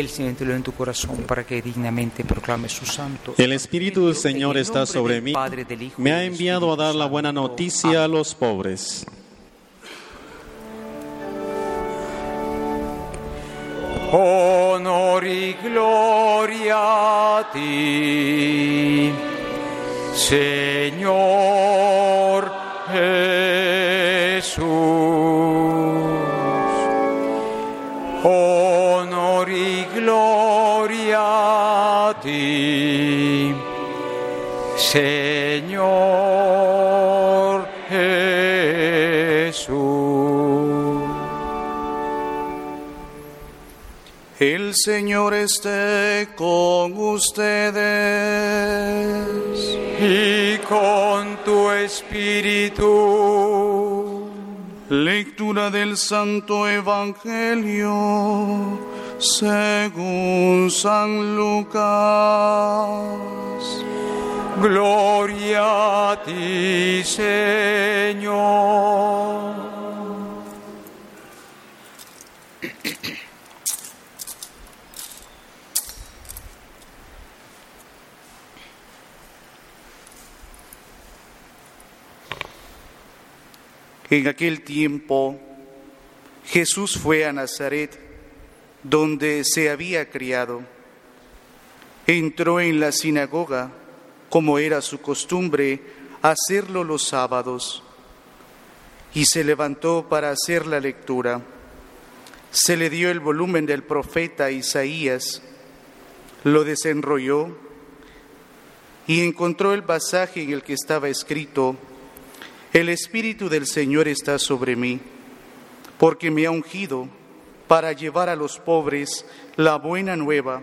el Señor te lo en tu corazón para que dignamente proclame su santo. El Espíritu del Señor está sobre mí. Me ha enviado a dar la buena noticia a los pobres. Honor y gloria a ti, Señor Señor Jesús. El Señor esté con ustedes y con tu espíritu. Lectura del Santo Evangelio según San Lucas. Gloria a ti, Señor. En aquel tiempo Jesús fue a Nazaret, donde se había criado. Entró en la sinagoga, como era su costumbre, hacerlo los sábados, y se levantó para hacer la lectura. Se le dio el volumen del profeta Isaías, lo desenrolló y encontró el pasaje en el que estaba escrito, el Espíritu del Señor está sobre mí, porque me ha ungido para llevar a los pobres la buena nueva,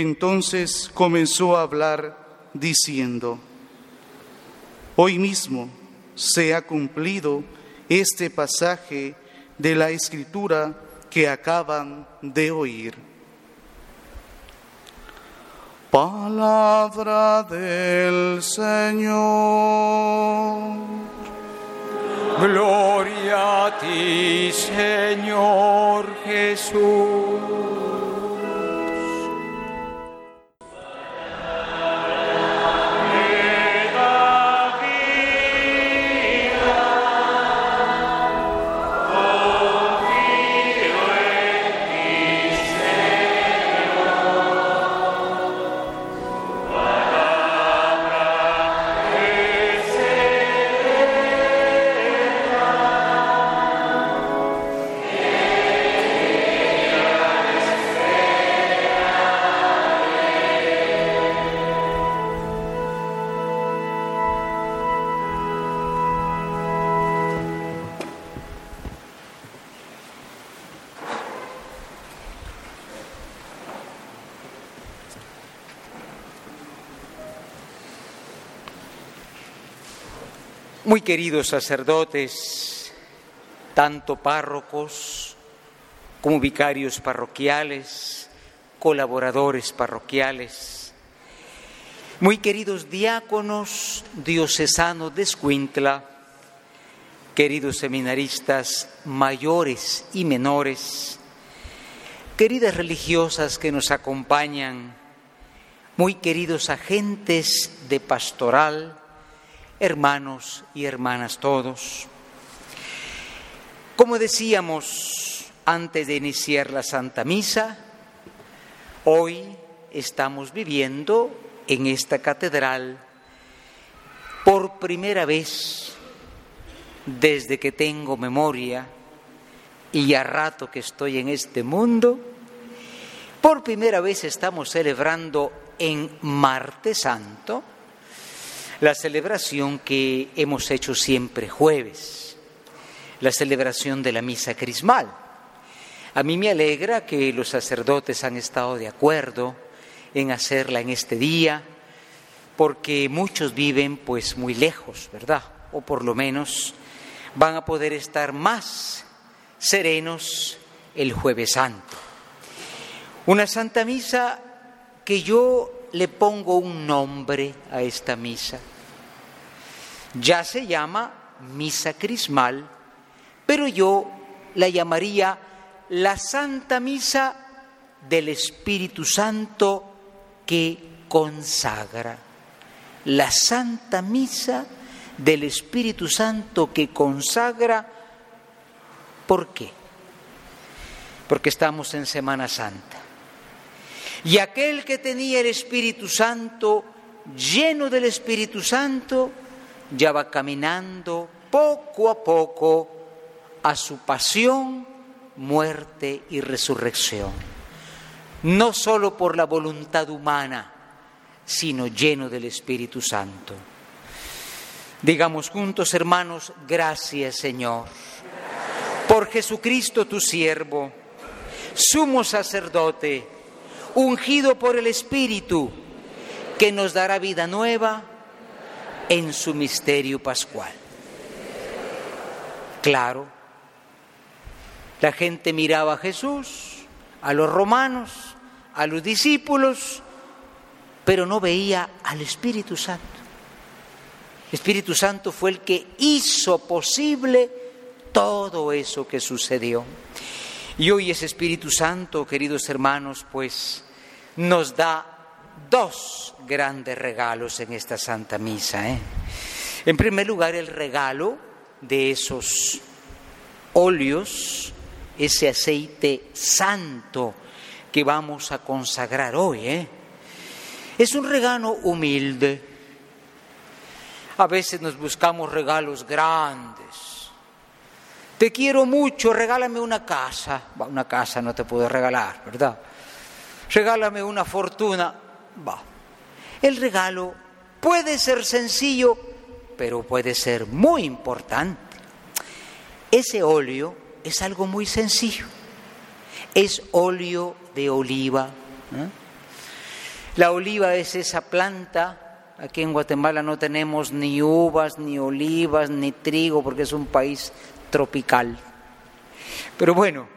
Entonces comenzó a hablar diciendo, hoy mismo se ha cumplido este pasaje de la escritura que acaban de oír. Palabra del Señor. Gloria a ti, Señor Jesús. Muy queridos sacerdotes, tanto párrocos como vicarios parroquiales, colaboradores parroquiales, muy queridos diáconos diocesanos de Escuintla, queridos seminaristas mayores y menores, queridas religiosas que nos acompañan, muy queridos agentes de pastoral, hermanos y hermanas todos. Como decíamos antes de iniciar la Santa Misa, hoy estamos viviendo en esta catedral por primera vez desde que tengo memoria y a rato que estoy en este mundo, por primera vez estamos celebrando en Martes Santo la celebración que hemos hecho siempre jueves, la celebración de la misa crismal. A mí me alegra que los sacerdotes han estado de acuerdo en hacerla en este día, porque muchos viven pues muy lejos, ¿verdad? O por lo menos van a poder estar más serenos el jueves santo. Una santa misa que yo le pongo un nombre a esta misa. Ya se llama misa crismal, pero yo la llamaría la Santa Misa del Espíritu Santo que consagra. La Santa Misa del Espíritu Santo que consagra. ¿Por qué? Porque estamos en Semana Santa. Y aquel que tenía el Espíritu Santo, lleno del Espíritu Santo, ya va caminando poco a poco a su pasión, muerte y resurrección. No solo por la voluntad humana, sino lleno del Espíritu Santo. Digamos juntos, hermanos, gracias Señor, por Jesucristo tu siervo, sumo sacerdote, ungido por el Espíritu, que nos dará vida nueva en su misterio pascual. Claro, la gente miraba a Jesús, a los romanos, a los discípulos, pero no veía al Espíritu Santo. El Espíritu Santo fue el que hizo posible todo eso que sucedió. Y hoy ese Espíritu Santo, queridos hermanos, pues nos da dos grandes regalos en esta Santa Misa. ¿eh? En primer lugar, el regalo de esos óleos, ese aceite santo que vamos a consagrar hoy. ¿eh? Es un regalo humilde. A veces nos buscamos regalos grandes. Te quiero mucho, regálame una casa. Una casa no te puedo regalar, ¿verdad? Regálame una fortuna. Va. El regalo puede ser sencillo, pero puede ser muy importante. Ese óleo es algo muy sencillo. Es óleo de oliva. ¿eh? La oliva es esa planta. Aquí en Guatemala no tenemos ni uvas, ni olivas, ni trigo, porque es un país tropical. Pero bueno,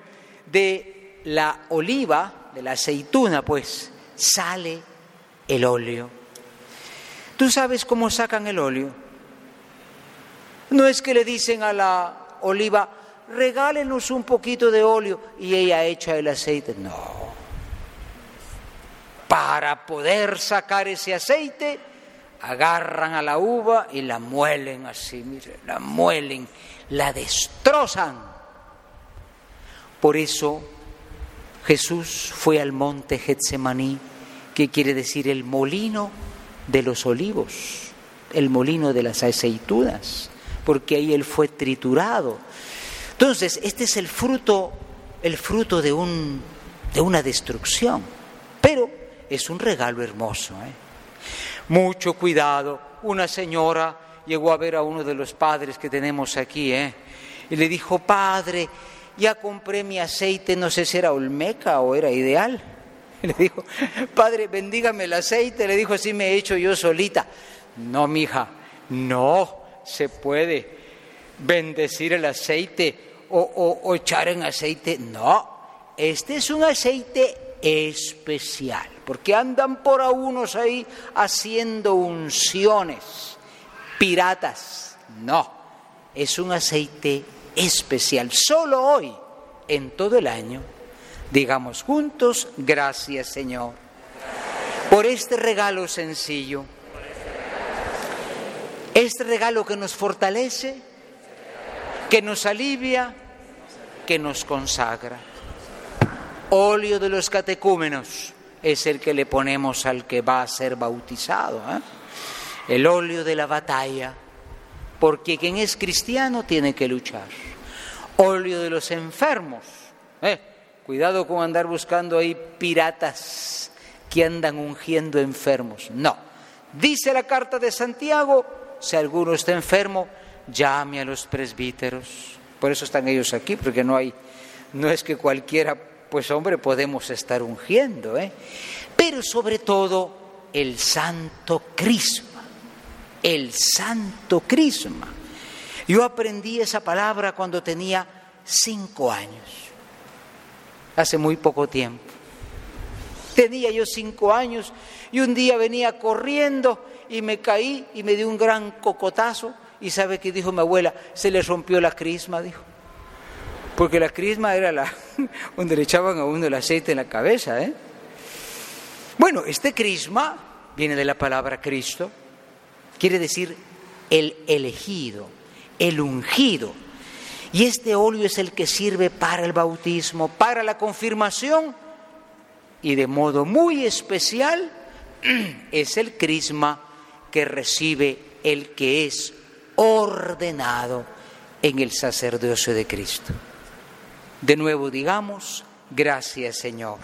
de la oliva, la aceituna, pues, sale el óleo. ¿Tú sabes cómo sacan el óleo? No es que le dicen a la oliva, regálenos un poquito de óleo y ella echa el aceite. No. Para poder sacar ese aceite, agarran a la uva y la muelen así, mire, la muelen, la destrozan. Por eso Jesús fue al monte Getsemaní, que quiere decir el molino de los olivos, el molino de las aceitunas, porque ahí él fue triturado. Entonces, este es el fruto, el fruto de, un, de una destrucción, pero es un regalo hermoso. ¿eh? Mucho cuidado. Una señora llegó a ver a uno de los padres que tenemos aquí ¿eh? y le dijo, padre, ya compré mi aceite, no sé si era Olmeca o era ideal. le dijo, padre, bendígame el aceite. Le dijo, así me he hecho yo solita. No, mija, no se puede bendecir el aceite o, o echar en aceite. No, este es un aceite especial, porque andan por a unos ahí haciendo unciones, piratas. No, es un aceite especial. Solo hoy, en todo el año, digamos juntos, gracias Señor, por este regalo sencillo, este regalo que nos fortalece, que nos alivia, que nos consagra óleo de los catecúmenos es el que le ponemos al que va a ser bautizado. ¿eh? El óleo de la batalla, porque quien es cristiano tiene que luchar. Óleo de los enfermos. ¿eh? Cuidado con andar buscando ahí piratas que andan ungiendo enfermos. No. Dice la carta de Santiago, si alguno está enfermo, llame a los presbíteros. Por eso están ellos aquí, porque no hay no es que cualquiera, pues hombre, podemos estar ungiendo, ¿eh? pero sobre todo el santo crisma, el santo crisma. Yo aprendí esa palabra cuando tenía cinco años, hace muy poco tiempo. Tenía yo cinco años y un día venía corriendo y me caí y me dio un gran cocotazo y sabe que dijo mi abuela, se le rompió la crisma, dijo. Porque la crisma era la donde le echaban a uno el aceite en la cabeza, ¿eh? Bueno, este crisma viene de la palabra Cristo, quiere decir el elegido, el ungido. Y este óleo es el que sirve para el bautismo, para la confirmación y de modo muy especial es el crisma que recibe el que es ordenado en el sacerdocio de Cristo. De nuevo digamos, gracias Señor.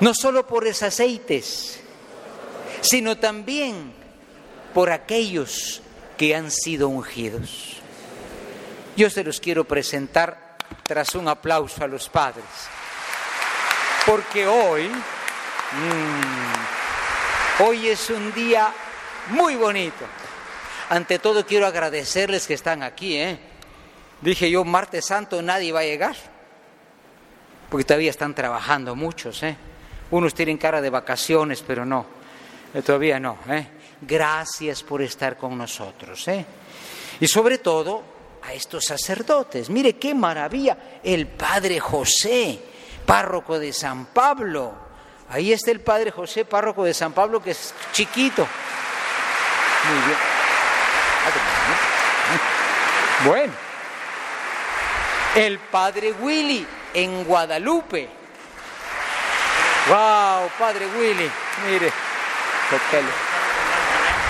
No solo por esos aceites, sino también por aquellos que han sido ungidos. Yo se los quiero presentar tras un aplauso a los padres, porque hoy, mmm, hoy es un día muy bonito. Ante todo quiero agradecerles que están aquí. ¿eh? Dije yo, martes santo nadie va a llegar, porque todavía están trabajando muchos. ¿eh? Unos tienen cara de vacaciones, pero no, eh, todavía no. ¿eh? Gracias por estar con nosotros. ¿eh? Y sobre todo a estos sacerdotes. Mire qué maravilla, el Padre José, párroco de San Pablo. Ahí está el Padre José, párroco de San Pablo, que es chiquito. Muy bien. Bueno, el padre Willy en Guadalupe. ¡Wow! Padre Willy, mire.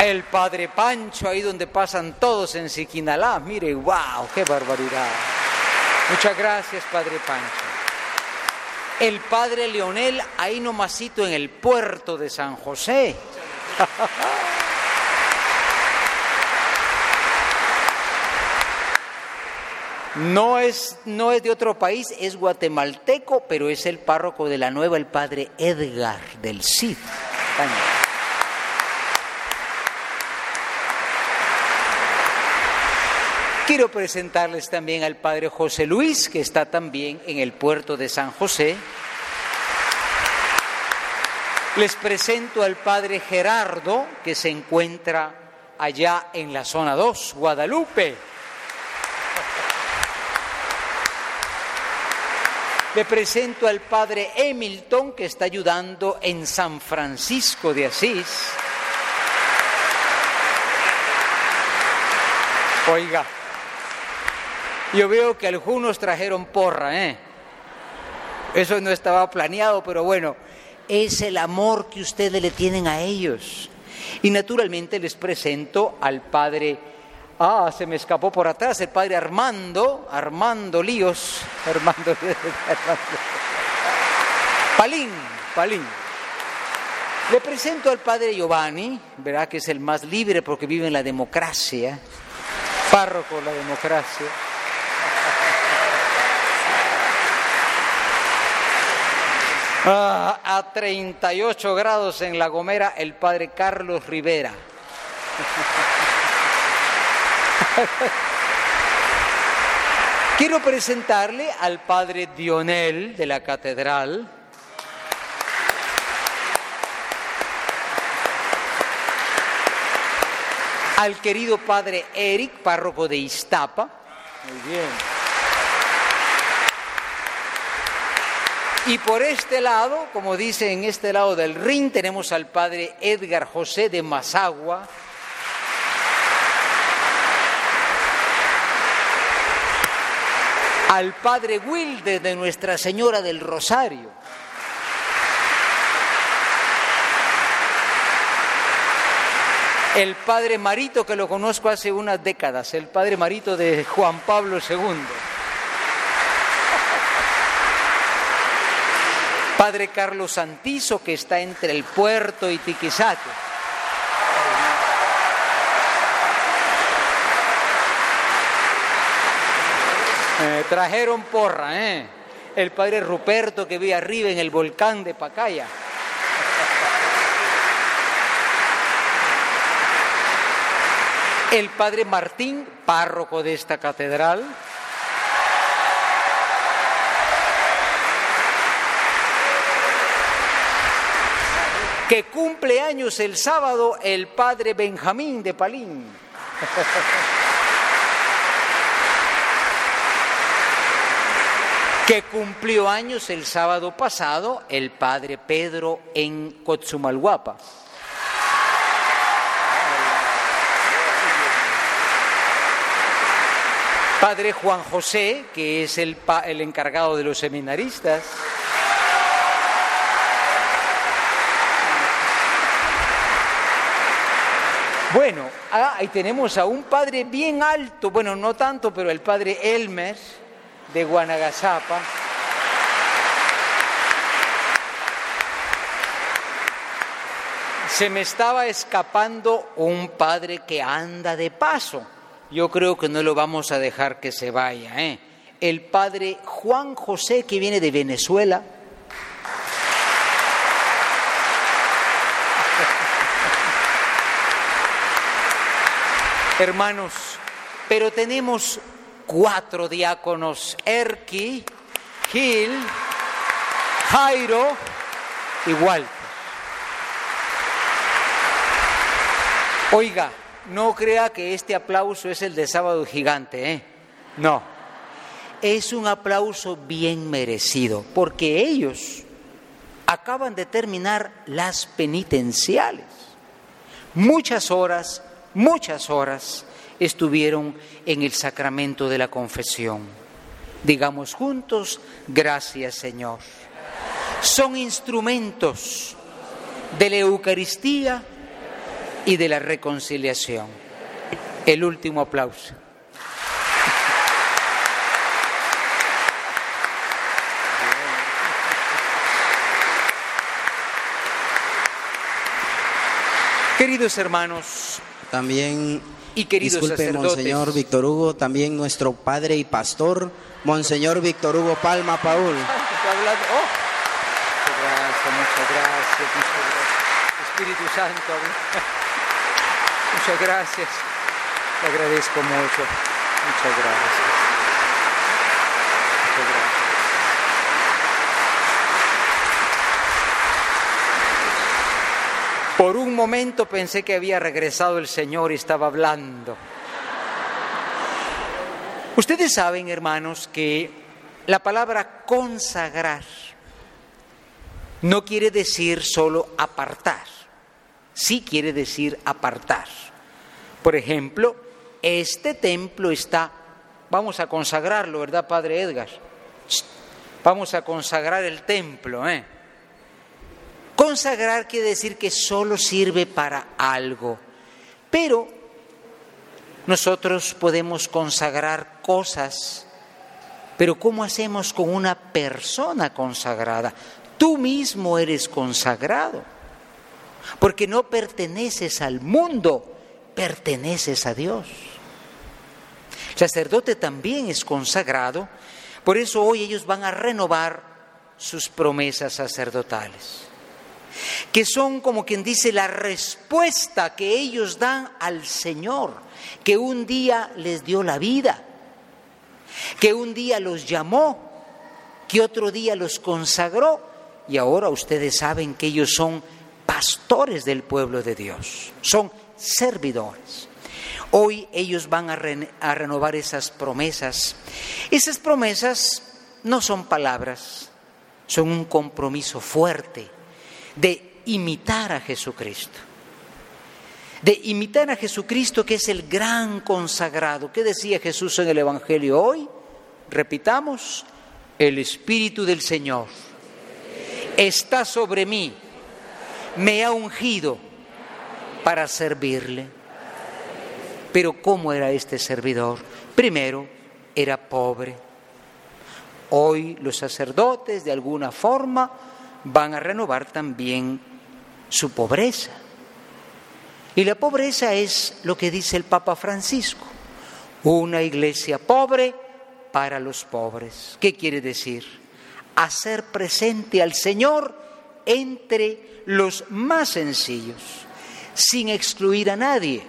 El padre Pancho, ahí donde pasan todos en Siquinalá. Mire, wow, qué barbaridad. Muchas gracias, padre Pancho. El padre Leonel, ahí nomasito en el puerto de San José. No es, no es de otro país, es guatemalteco, pero es el párroco de la nueva, el padre Edgar del Cid. Quiero presentarles también al padre José Luis, que está también en el puerto de San José. Les presento al padre Gerardo, que se encuentra allá en la zona 2, Guadalupe. Le presento al padre Hamilton que está ayudando en San Francisco de Asís. Oiga, yo veo que algunos trajeron porra, ¿eh? Eso no estaba planeado, pero bueno, es el amor que ustedes le tienen a ellos. Y naturalmente les presento al padre Ah, se me escapó por atrás el padre Armando, Armando Líos, Armando, Palín, Palín. Le presento al padre Giovanni, verá que es el más libre porque vive en la democracia, párroco de la democracia. Ah, a 38 grados en La Gomera, el padre Carlos Rivera. Quiero presentarle al padre Dionel de la catedral. Al querido padre Eric, párroco de Iztapa. Muy bien. Y por este lado, como dice en este lado del ring, tenemos al padre Edgar José de Mazagua, al padre Wilde de Nuestra Señora del Rosario. El padre Marito, que lo conozco hace unas décadas, el padre Marito de Juan Pablo II. Padre Carlos Santizo, que está entre el puerto y Tiquisate. Eh, trajeron porra, ¿eh? El padre Ruperto que vive arriba en el volcán de Pacaya. El padre Martín, párroco de esta catedral. Que cumple años el sábado el padre Benjamín de Palín. que cumplió años el sábado pasado el padre Pedro en Cotzumalguapa. Padre Juan José, que es el, el encargado de los seminaristas. Bueno, ah, ahí tenemos a un padre bien alto, bueno, no tanto, pero el padre Elmer de Guanagasapa. Se me estaba escapando un padre que anda de paso. Yo creo que no lo vamos a dejar que se vaya. ¿eh? El padre Juan José que viene de Venezuela. Hermanos, pero tenemos cuatro diáconos, Erki, Gil, Jairo y Walter. Oiga, no crea que este aplauso es el de sábado gigante, ¿eh? No. Es un aplauso bien merecido, porque ellos acaban de terminar las penitenciales. Muchas horas, muchas horas estuvieron en el sacramento de la confesión. Digamos juntos, gracias Señor. Son instrumentos de la Eucaristía y de la reconciliación. El último aplauso. Queridos hermanos, también y queridos Disculpe, Monseñor Víctor Hugo, también nuestro padre y pastor, Monseñor Víctor Hugo Palma Paul. Oh. Muchas gracias, muchas gracias, muchas gracias. Espíritu Santo, muchas gracias. Te agradezco mucho. Muchas gracias. Muchas gracias. Por momento pensé que había regresado el Señor y estaba hablando. Ustedes saben, hermanos, que la palabra consagrar no quiere decir solo apartar, sí quiere decir apartar. Por ejemplo, este templo está, vamos a consagrarlo, ¿verdad, Padre Edgar? Vamos a consagrar el templo, ¿eh? Consagrar quiere decir que solo sirve para algo, pero nosotros podemos consagrar cosas, pero ¿cómo hacemos con una persona consagrada? Tú mismo eres consagrado, porque no perteneces al mundo, perteneces a Dios. El sacerdote también es consagrado, por eso hoy ellos van a renovar sus promesas sacerdotales que son como quien dice la respuesta que ellos dan al Señor, que un día les dio la vida, que un día los llamó, que otro día los consagró y ahora ustedes saben que ellos son pastores del pueblo de Dios, son servidores. Hoy ellos van a, renovar esas promesas. Esas promesas no son palabras, son un compromiso fuerte de imitar a Jesucristo. De imitar a Jesucristo que es el gran consagrado. ¿Qué decía Jesús en el Evangelio hoy? Repitamos, el Espíritu del Señor está sobre mí, me ha ungido para servirle. Pero ¿cómo era este servidor? Primero, era pobre. Hoy los sacerdotes de alguna forma van a renovar también su pobreza. Y la pobreza es lo que dice el Papa Francisco, una iglesia pobre para los pobres. ¿Qué quiere decir? Hacer presente al Señor entre los más sencillos, sin excluir a nadie,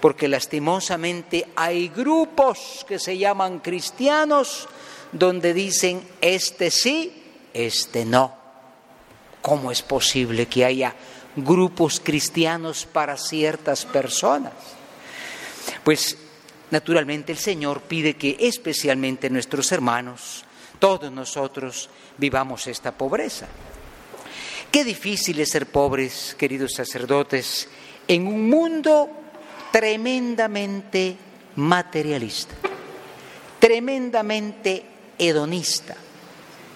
porque lastimosamente hay grupos que se llaman cristianos donde dicen este sí, este no. ¿Cómo es posible que haya grupos cristianos para ciertas personas? Pues naturalmente el Señor pide que especialmente nuestros hermanos, todos nosotros, vivamos esta pobreza. Qué difícil es ser pobres, queridos sacerdotes, en un mundo tremendamente materialista, tremendamente hedonista.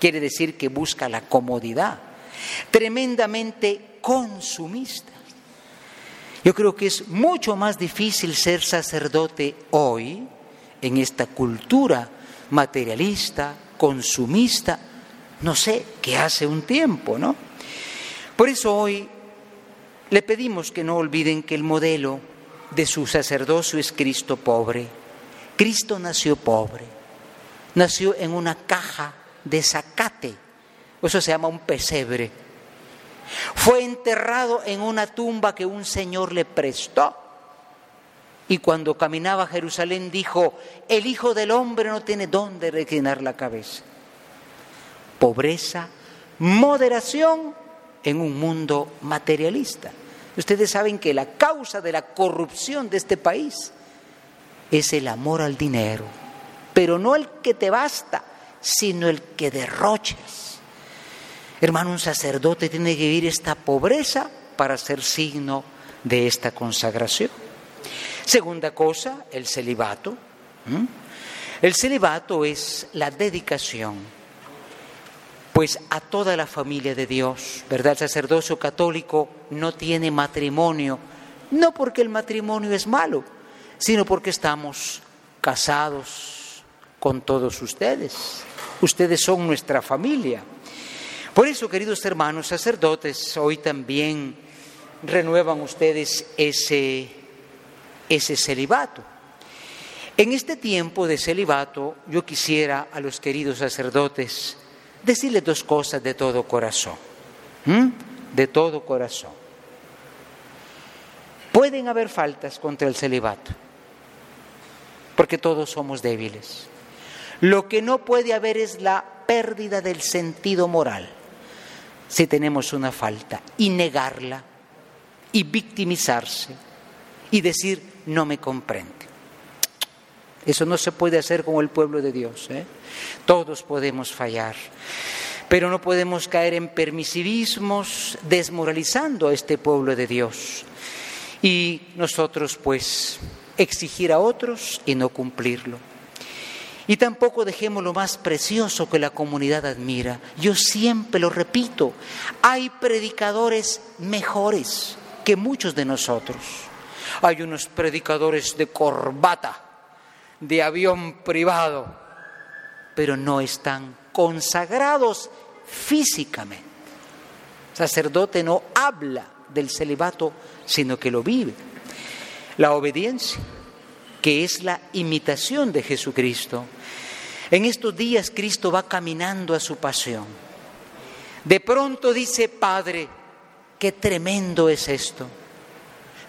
Quiere decir que busca la comodidad, tremendamente consumista. Yo creo que es mucho más difícil ser sacerdote hoy en esta cultura materialista, consumista, no sé, que hace un tiempo, ¿no? Por eso hoy le pedimos que no olviden que el modelo de su sacerdocio es Cristo pobre. Cristo nació pobre, nació en una caja de zacate, eso se llama un pesebre. Fue enterrado en una tumba que un señor le prestó. Y cuando caminaba a Jerusalén dijo, el Hijo del Hombre no tiene dónde reclinar la cabeza. Pobreza, moderación en un mundo materialista. Ustedes saben que la causa de la corrupción de este país es el amor al dinero, pero no el que te basta, sino el que derroches. Hermano, un sacerdote tiene que vivir esta pobreza para ser signo de esta consagración. Segunda cosa, el celibato. El celibato es la dedicación pues a toda la familia de Dios, ¿verdad? El sacerdocio católico no tiene matrimonio, no porque el matrimonio es malo, sino porque estamos casados con todos ustedes. Ustedes son nuestra familia. Por eso, queridos hermanos sacerdotes, hoy también renuevan ustedes ese, ese celibato. En este tiempo de celibato, yo quisiera a los queridos sacerdotes decirle dos cosas de todo corazón. De todo corazón. Pueden haber faltas contra el celibato, porque todos somos débiles. Lo que no puede haber es la pérdida del sentido moral si tenemos una falta y negarla y victimizarse y decir no me comprende. Eso no se puede hacer con el pueblo de Dios. ¿eh? Todos podemos fallar, pero no podemos caer en permisivismos desmoralizando a este pueblo de Dios. Y nosotros pues exigir a otros y no cumplirlo. Y tampoco dejemos lo más precioso que la comunidad admira. Yo siempre lo repito, hay predicadores mejores que muchos de nosotros. Hay unos predicadores de corbata de avión privado, pero no están consagrados físicamente. El sacerdote no habla del celibato, sino que lo vive. La obediencia, que es la imitación de Jesucristo. En estos días Cristo va caminando a su pasión. De pronto dice, Padre, qué tremendo es esto,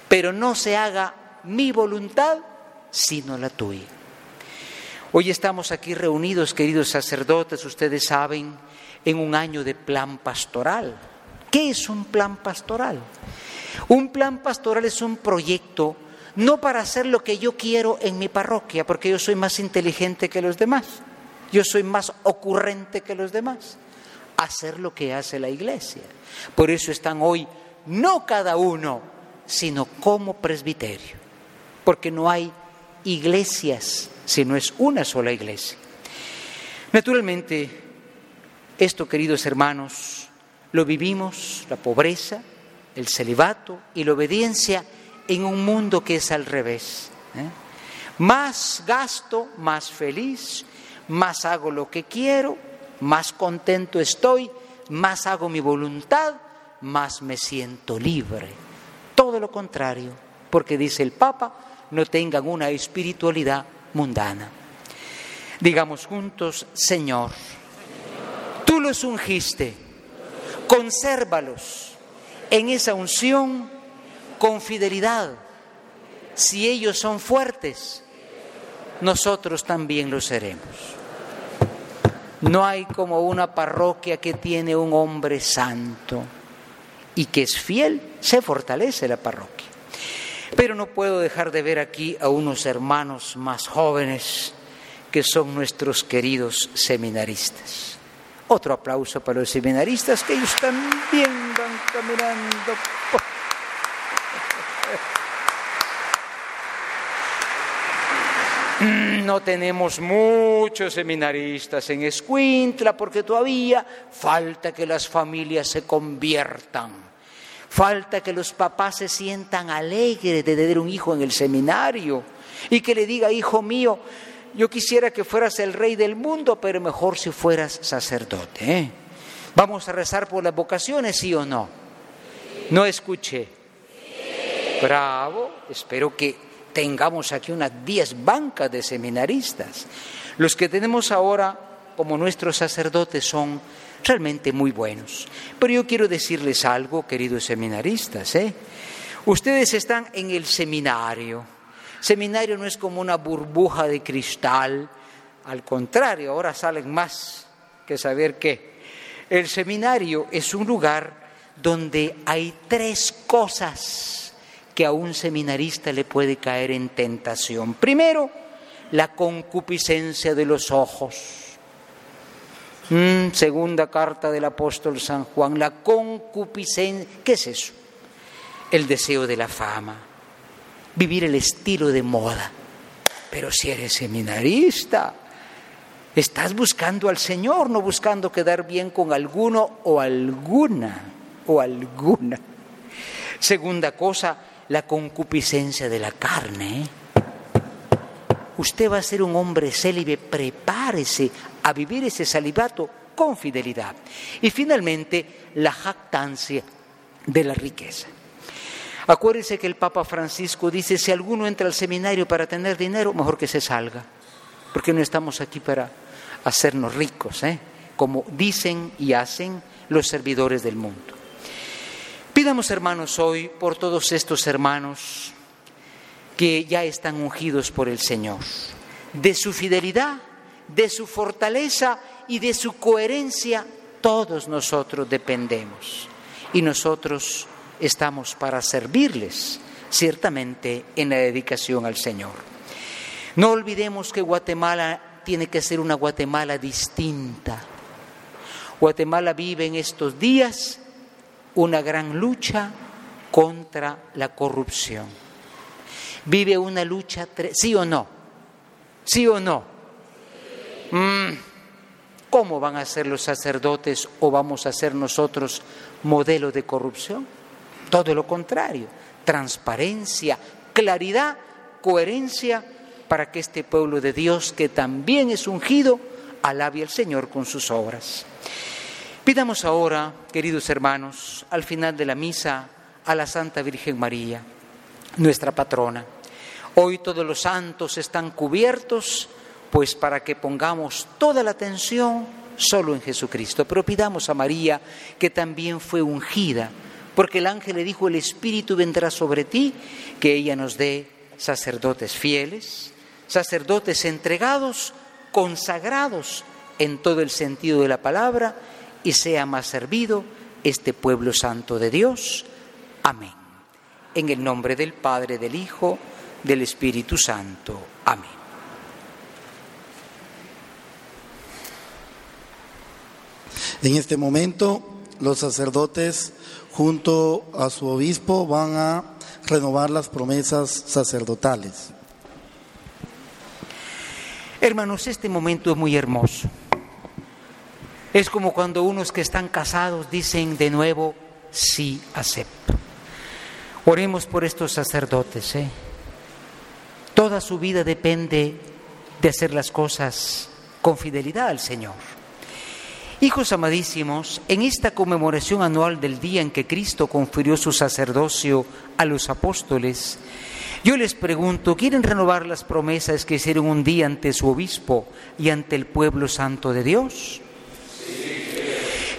pero no se haga mi voluntad, sino la tuya. Hoy estamos aquí reunidos, queridos sacerdotes, ustedes saben, en un año de plan pastoral. ¿Qué es un plan pastoral? Un plan pastoral es un proyecto no para hacer lo que yo quiero en mi parroquia, porque yo soy más inteligente que los demás, yo soy más ocurrente que los demás, hacer lo que hace la iglesia. Por eso están hoy no cada uno, sino como presbiterio, porque no hay iglesias si no es una sola iglesia. Naturalmente, esto, queridos hermanos, lo vivimos, la pobreza, el celibato y la obediencia en un mundo que es al revés. ¿eh? Más gasto, más feliz, más hago lo que quiero, más contento estoy, más hago mi voluntad, más me siento libre. Todo lo contrario, porque dice el Papa, no tengan una espiritualidad mundana. Digamos juntos, Señor, tú los ungiste, consérvalos en esa unción con fidelidad. Si ellos son fuertes, nosotros también lo seremos. No hay como una parroquia que tiene un hombre santo y que es fiel, se fortalece la parroquia. Pero no puedo dejar de ver aquí a unos hermanos más jóvenes que son nuestros queridos seminaristas. Otro aplauso para los seminaristas que ellos también van caminando. no tenemos muchos seminaristas en Escuintla porque todavía falta que las familias se conviertan. Falta que los papás se sientan alegres de tener un hijo en el seminario y que le diga, hijo mío, yo quisiera que fueras el rey del mundo, pero mejor si fueras sacerdote. ¿eh? Vamos a rezar por las vocaciones, sí o no. No escuché. Bravo, espero que tengamos aquí unas 10 bancas de seminaristas. Los que tenemos ahora como nuestros sacerdotes son realmente muy buenos. Pero yo quiero decirles algo, queridos seminaristas. ¿eh? Ustedes están en el seminario. Seminario no es como una burbuja de cristal, al contrario, ahora salen más que saber qué. El seminario es un lugar donde hay tres cosas que a un seminarista le puede caer en tentación. Primero, la concupiscencia de los ojos. Mm, segunda carta del apóstol San Juan, la concupiscencia. ¿Qué es eso? El deseo de la fama, vivir el estilo de moda. Pero si eres seminarista, estás buscando al Señor, no buscando quedar bien con alguno o alguna, o alguna. Segunda cosa, la concupiscencia de la carne. Usted va a ser un hombre célibe, prepárese a vivir ese salivato con fidelidad. Y finalmente, la jactancia de la riqueza. Acuérdese que el Papa Francisco dice, si alguno entra al seminario para tener dinero, mejor que se salga, porque no estamos aquí para hacernos ricos, ¿eh? como dicen y hacen los servidores del mundo. Pidamos, hermanos, hoy por todos estos hermanos que ya están ungidos por el Señor, de su fidelidad de su fortaleza y de su coherencia, todos nosotros dependemos. Y nosotros estamos para servirles, ciertamente, en la dedicación al Señor. No olvidemos que Guatemala tiene que ser una Guatemala distinta. Guatemala vive en estos días una gran lucha contra la corrupción. Vive una lucha, sí o no, sí o no, Mm, ¿cómo van a ser los sacerdotes o vamos a ser nosotros modelo de corrupción? Todo lo contrario, transparencia, claridad, coherencia para que este pueblo de Dios, que también es ungido, alabe al Señor con sus obras. Pidamos ahora, queridos hermanos, al final de la misa, a la Santa Virgen María, nuestra patrona. Hoy todos los santos están cubiertos pues para que pongamos toda la atención solo en Jesucristo. Pero pidamos a María, que también fue ungida, porque el ángel le dijo, el Espíritu vendrá sobre ti, que ella nos dé sacerdotes fieles, sacerdotes entregados, consagrados en todo el sentido de la palabra, y sea más servido este pueblo santo de Dios. Amén. En el nombre del Padre, del Hijo, del Espíritu Santo. Amén. En este momento, los sacerdotes, junto a su obispo, van a renovar las promesas sacerdotales. Hermanos, este momento es muy hermoso. Es como cuando unos que están casados dicen de nuevo, sí, acepto. Oremos por estos sacerdotes. ¿eh? Toda su vida depende de hacer las cosas con fidelidad al Señor. Hijos amadísimos, en esta conmemoración anual del día en que Cristo confirió su sacerdocio a los apóstoles, yo les pregunto, ¿quieren renovar las promesas que hicieron un día ante su obispo y ante el pueblo santo de Dios?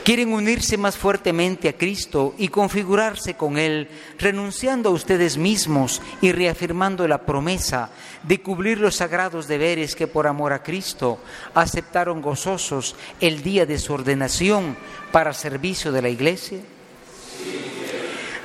Quieren unirse más fuertemente a Cristo y configurarse con Él, renunciando a ustedes mismos y reafirmando la promesa de cubrir los sagrados deberes que por amor a Cristo aceptaron gozosos el día de su ordenación para servicio de la Iglesia?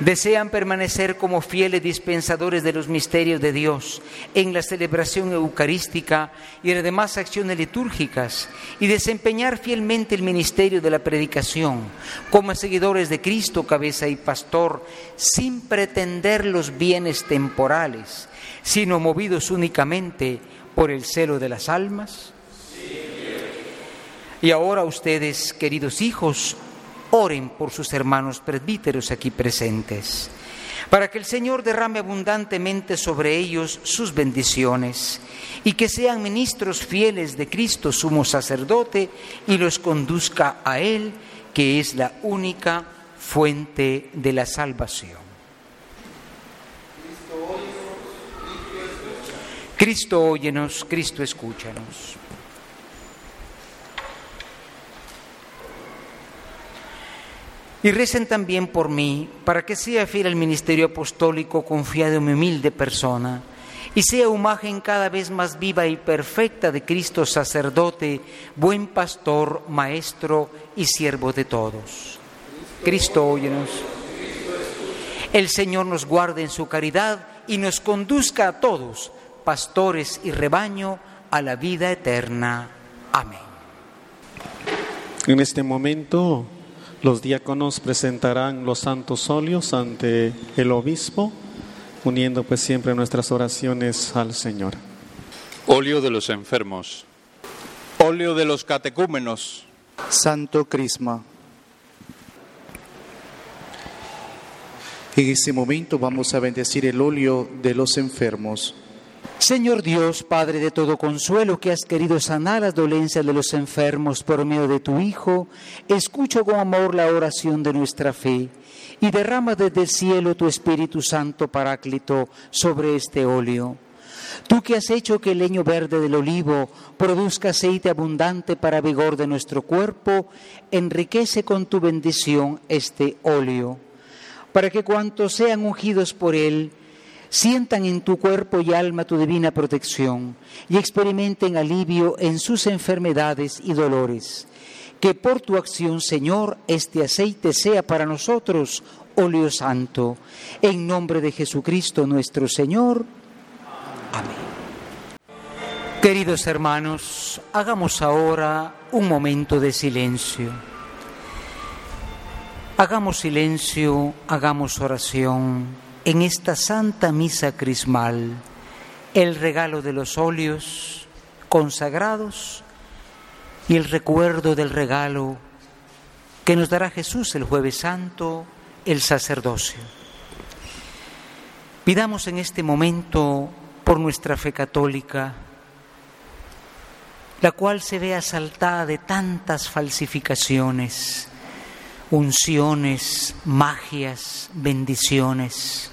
Desean permanecer como fieles dispensadores de los misterios de Dios en la celebración eucarística y en las demás acciones litúrgicas y desempeñar fielmente el ministerio de la predicación como seguidores de Cristo, cabeza y pastor, sin pretender los bienes temporales, sino movidos únicamente por el celo de las almas? Y ahora ustedes, queridos hijos, oren por sus hermanos presbíteros aquí presentes, para que el Señor derrame abundantemente sobre ellos sus bendiciones y que sean ministros fieles de Cristo sumo sacerdote y los conduzca a Él, que es la única fuente de la salvación. Cristo óyenos, Cristo escúchanos. Y recen también por mí, para que sea fiel al ministerio apostólico confiado en mi humilde persona, y sea imagen cada vez más viva y perfecta de Cristo sacerdote, buen pastor, maestro y siervo de todos. Cristo, óyenos. El Señor nos guarde en su caridad y nos conduzca a todos, pastores y rebaño, a la vida eterna. Amén. En este momento los diáconos presentarán los santos óleos ante el obispo, uniendo pues siempre nuestras oraciones al Señor. Óleo de los enfermos. Óleo de los catecúmenos. Santo Crisma. En este momento vamos a bendecir el óleo de los enfermos. Señor Dios, Padre de todo consuelo, que has querido sanar las dolencias de los enfermos por medio de tu Hijo, escucha con amor la oración de nuestra fe y derrama desde el cielo tu Espíritu Santo Paráclito sobre este óleo. Tú que has hecho que el leño verde del olivo produzca aceite abundante para vigor de nuestro cuerpo, enriquece con tu bendición este óleo, para que cuantos sean ungidos por él, sientan en tu cuerpo y alma tu divina protección y experimenten alivio en sus enfermedades y dolores. Que por tu acción, Señor, este aceite sea para nosotros óleo santo. En nombre de Jesucristo nuestro Señor. Amén. Queridos hermanos, hagamos ahora un momento de silencio. Hagamos silencio, hagamos oración en esta santa misa crismal el regalo de los óleos consagrados y el recuerdo del regalo que nos dará Jesús el jueves santo, el sacerdocio. Pidamos en este momento por nuestra fe católica, la cual se ve asaltada de tantas falsificaciones, unciones, magias, bendiciones.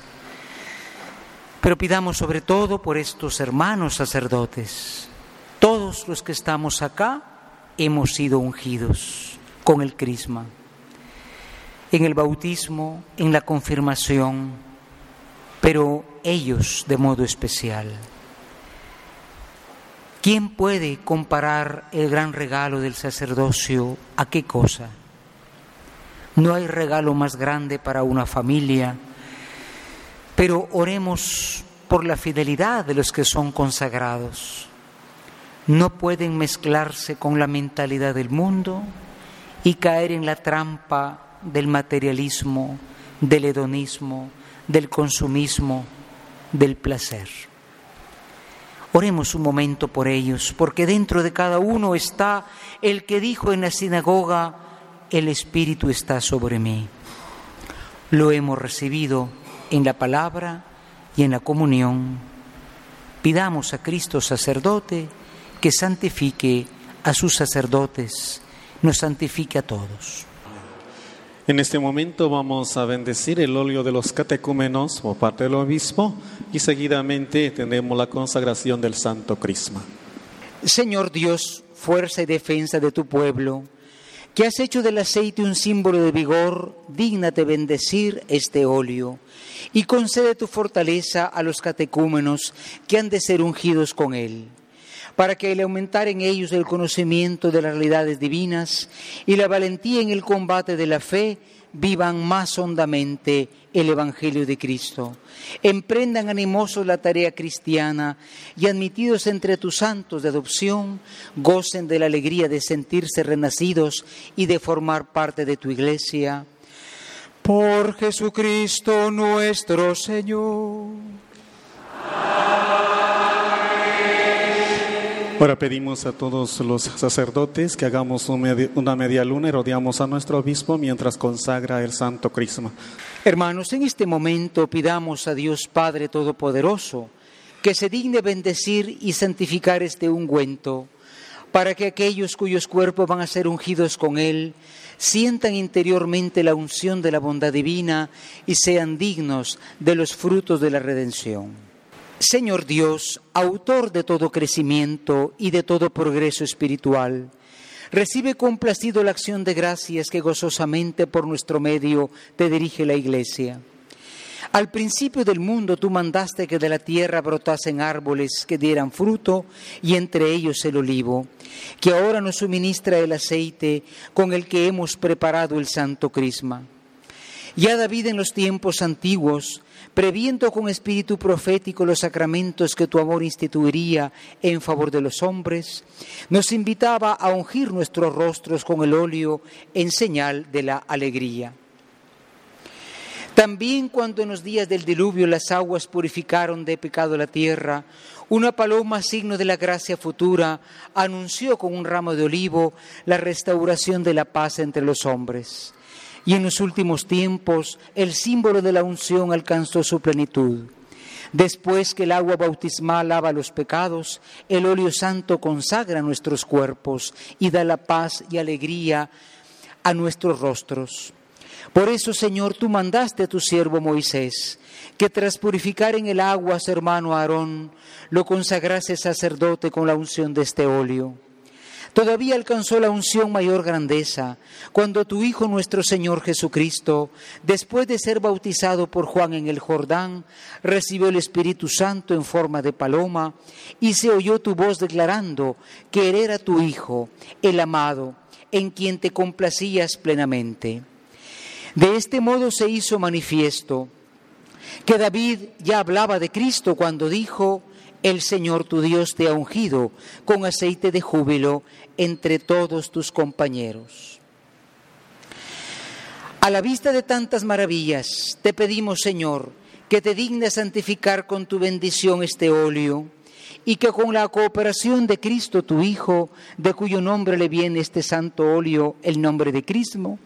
Pero pidamos sobre todo por estos hermanos sacerdotes. Todos los que estamos acá hemos sido ungidos con el crisma. En el bautismo, en la confirmación, pero ellos de modo especial. ¿Quién puede comparar el gran regalo del sacerdocio a qué cosa? No hay regalo más grande para una familia, pero oremos por la fidelidad de los que son consagrados. No pueden mezclarse con la mentalidad del mundo y caer en la trampa del materialismo, del hedonismo, del consumismo, del placer. Oremos un momento por ellos, porque dentro de cada uno está el que dijo en la sinagoga, el Espíritu está sobre mí. Lo hemos recibido en la palabra y en la comunión. Pidamos a Cristo sacerdote que santifique a sus sacerdotes nos santifique a todos. En este momento vamos a bendecir el óleo de los catecúmenos por parte del obispo y seguidamente tendremos la consagración del Santo Crisma. Señor Dios, fuerza y defensa de tu pueblo, que has hecho del aceite un símbolo de vigor, dígnate bendecir este óleo y concede tu fortaleza a los catecúmenos que han de ser ungidos con él para que al aumentar en ellos el conocimiento de las realidades divinas y la valentía en el combate de la fe, vivan más hondamente el Evangelio de Cristo. Emprendan animosos la tarea cristiana y admitidos entre tus santos de adopción, gocen de la alegría de sentirse renacidos y de formar parte de tu iglesia. Por Jesucristo nuestro Señor. Ahora pedimos a todos los sacerdotes que hagamos una media luna y rodeamos a nuestro obispo mientras consagra el Santo Crisma. Hermanos, en este momento pidamos a Dios Padre Todopoderoso que se digne bendecir y santificar este ungüento para que aquellos cuyos cuerpos van a ser ungidos con él sientan interiormente la unción de la bondad divina y sean dignos de los frutos de la redención. Señor Dios, autor de todo crecimiento y de todo progreso espiritual, recibe complacido la acción de gracias que gozosamente por nuestro medio te dirige la Iglesia. Al principio del mundo tú mandaste que de la tierra brotasen árboles que dieran fruto y entre ellos el olivo, que ahora nos suministra el aceite con el que hemos preparado el santo crisma. Ya David en los tiempos antiguos previendo con espíritu profético los sacramentos que tu amor instituiría en favor de los hombres, nos invitaba a ungir nuestros rostros con el óleo en señal de la alegría. También cuando en los días del diluvio las aguas purificaron de pecado la tierra, una paloma, signo de la gracia futura, anunció con un ramo de olivo la restauración de la paz entre los hombres. Y en los últimos tiempos el símbolo de la unción alcanzó su plenitud. Después que el agua bautismal lava los pecados, el óleo santo consagra nuestros cuerpos y da la paz y alegría a nuestros rostros. Por eso, Señor, tú mandaste a tu siervo Moisés que tras purificar en el agua a su hermano Aarón, lo consagrase sacerdote con la unción de este óleo. Todavía alcanzó la unción mayor grandeza cuando tu Hijo nuestro Señor Jesucristo, después de ser bautizado por Juan en el Jordán, recibió el Espíritu Santo en forma de paloma y se oyó tu voz declarando que él era tu Hijo, el amado, en quien te complacías plenamente. De este modo se hizo manifiesto que David ya hablaba de Cristo cuando dijo, el Señor tu Dios te ha ungido con aceite de júbilo entre todos tus compañeros. A la vista de tantas maravillas, te pedimos, Señor, que te dignes santificar con tu bendición este óleo y que con la cooperación de Cristo tu Hijo, de cuyo nombre le viene este santo óleo, el nombre de Cristo,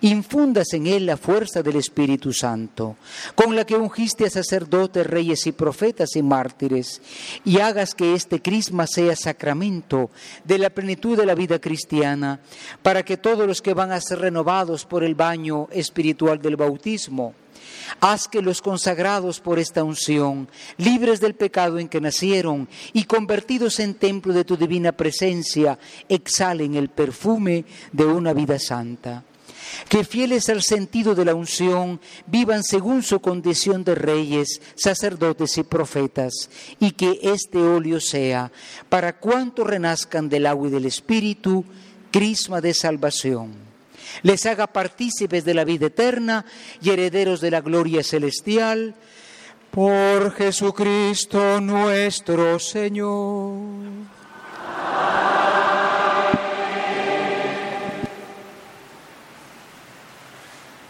infundas en él la fuerza del Espíritu Santo, con la que ungiste a sacerdotes, reyes y profetas y mártires, y hagas que este crisma sea sacramento de la plenitud de la vida cristiana, para que todos los que van a ser renovados por el baño espiritual del bautismo, Haz que los consagrados por esta unción, libres del pecado en que nacieron y convertidos en templo de tu divina presencia, exhalen el perfume de una vida santa que fieles al sentido de la unción vivan según su condición de reyes, sacerdotes y profetas, y que este óleo sea, para cuantos renazcan del agua y del Espíritu, crisma de salvación. Les haga partícipes de la vida eterna y herederos de la gloria celestial, por Jesucristo nuestro Señor.